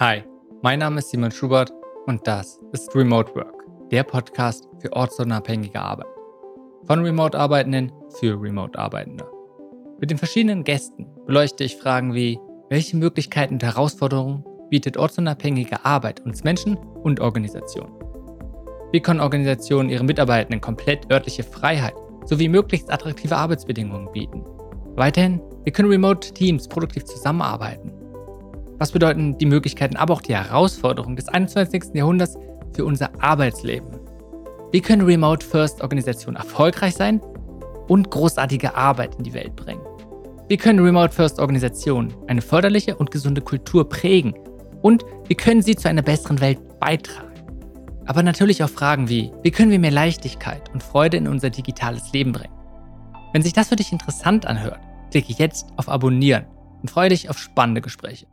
Hi, mein Name ist Simon Schubert und das ist Remote Work, der Podcast für ortsunabhängige Arbeit. Von Remote-Arbeitenden für Remote-Arbeitende. Mit den verschiedenen Gästen beleuchte ich Fragen wie, welche Möglichkeiten und Herausforderungen bietet ortsunabhängige Arbeit uns Menschen und Organisationen? Wie können Organisationen ihren Mitarbeitenden komplett örtliche Freiheit sowie möglichst attraktive Arbeitsbedingungen bieten? Weiterhin, wie können Remote-Teams produktiv zusammenarbeiten? Was bedeuten die Möglichkeiten, aber auch die Herausforderungen des 21. Jahrhunderts für unser Arbeitsleben? Wie können Remote-First-Organisationen erfolgreich sein und großartige Arbeit in die Welt bringen? Wie können Remote-First-Organisationen eine förderliche und gesunde Kultur prägen? Und wie können sie zu einer besseren Welt beitragen? Aber natürlich auch Fragen wie, wie können wir mehr Leichtigkeit und Freude in unser digitales Leben bringen? Wenn sich das für dich interessant anhört, klicke jetzt auf Abonnieren und freue dich auf spannende Gespräche.